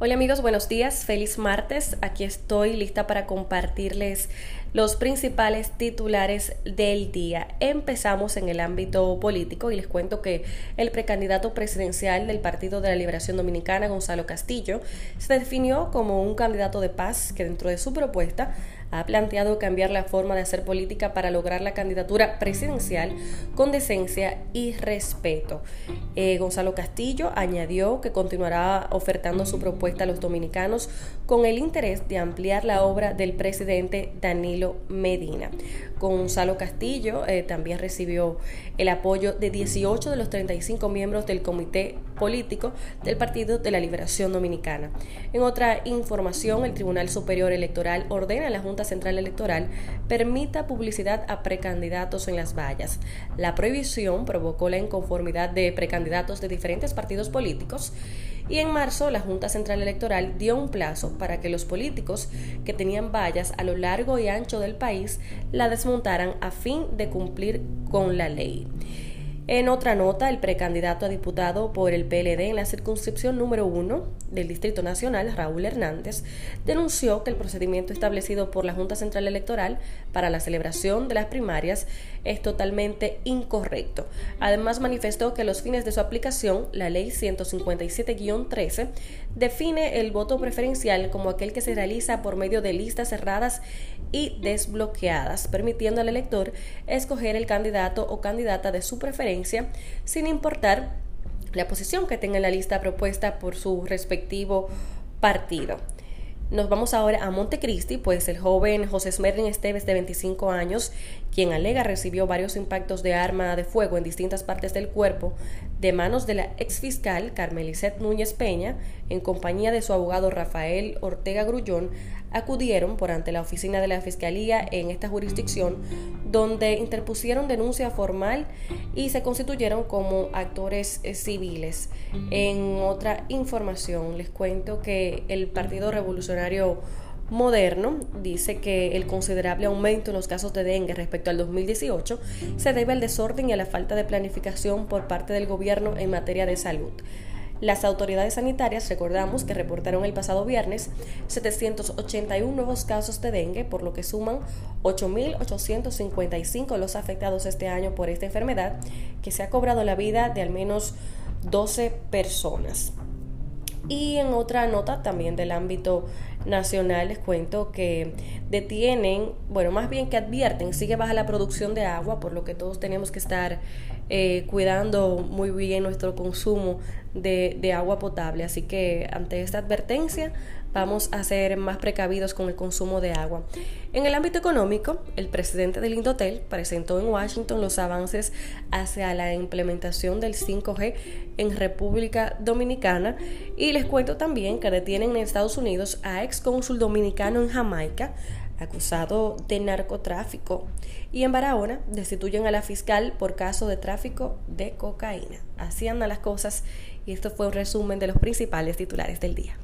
Hola amigos, buenos días, feliz martes. Aquí estoy lista para compartirles los principales titulares del día. Empezamos en el ámbito político y les cuento que el precandidato presidencial del Partido de la Liberación Dominicana, Gonzalo Castillo, se definió como un candidato de paz que dentro de su propuesta ha planteado cambiar la forma de hacer política para lograr la candidatura presidencial con decencia y respeto. Eh, Gonzalo Castillo añadió que continuará ofertando su propuesta a los dominicanos con el interés de ampliar la obra del presidente Danilo Medina. Gonzalo Castillo eh, también recibió el apoyo de 18 de los 35 miembros del comité político del Partido de la Liberación Dominicana. En otra información, el Tribunal Superior Electoral ordena a la Junta Central Electoral permita publicidad a precandidatos en las vallas. La prohibición provocó la inconformidad de precandidatos de diferentes partidos políticos y en marzo la Junta Central Electoral dio un plazo para que los políticos que tenían vallas a lo largo y ancho del país la desmontaran a fin de cumplir con la ley. En otra nota, el precandidato a diputado por el PLD en la circunscripción número uno del Distrito Nacional, Raúl Hernández, denunció que el procedimiento establecido por la Junta Central Electoral para la celebración de las primarias es totalmente incorrecto. Además, manifestó que los fines de su aplicación, la Ley 157-13 define el voto preferencial como aquel que se realiza por medio de listas cerradas y desbloqueadas, permitiendo al elector escoger el candidato o candidata de su preferencia sin importar la posición que tenga en la lista propuesta por su respectivo partido. Nos vamos ahora a Montecristi, pues el joven José Smerlin Esteves, de 25 años, quien alega recibió varios impactos de arma de fuego en distintas partes del cuerpo de manos de la exfiscal Carmelicet Núñez Peña, en compañía de su abogado Rafael Ortega Grullón, acudieron por ante la oficina de la Fiscalía en esta jurisdicción, donde interpusieron denuncia formal y se constituyeron como actores eh, civiles. En otra información, les cuento que el Partido Revolucionario Moderno dice que el considerable aumento en los casos de dengue respecto al 2018 se debe al desorden y a la falta de planificación por parte del gobierno en materia de salud. Las autoridades sanitarias recordamos que reportaron el pasado viernes 781 nuevos casos de dengue, por lo que suman 8.855 los afectados este año por esta enfermedad, que se ha cobrado la vida de al menos 12 personas. Y en otra nota también del ámbito nacional les cuento que detienen, bueno, más bien que advierten, sigue baja la producción de agua, por lo que todos tenemos que estar eh, cuidando muy bien nuestro consumo de, de agua potable. Así que ante esta advertencia vamos a ser más precavidos con el consumo de agua. En el ámbito económico, el presidente del Indotel presentó en Washington los avances hacia la implementación del 5G en República Dominicana y les cuento también que detienen en Estados Unidos a ex cónsul dominicano en Jamaica acusado de narcotráfico y en Barahona destituyen a la fiscal por caso de tráfico de cocaína. Así andan las cosas y esto fue un resumen de los principales titulares del día.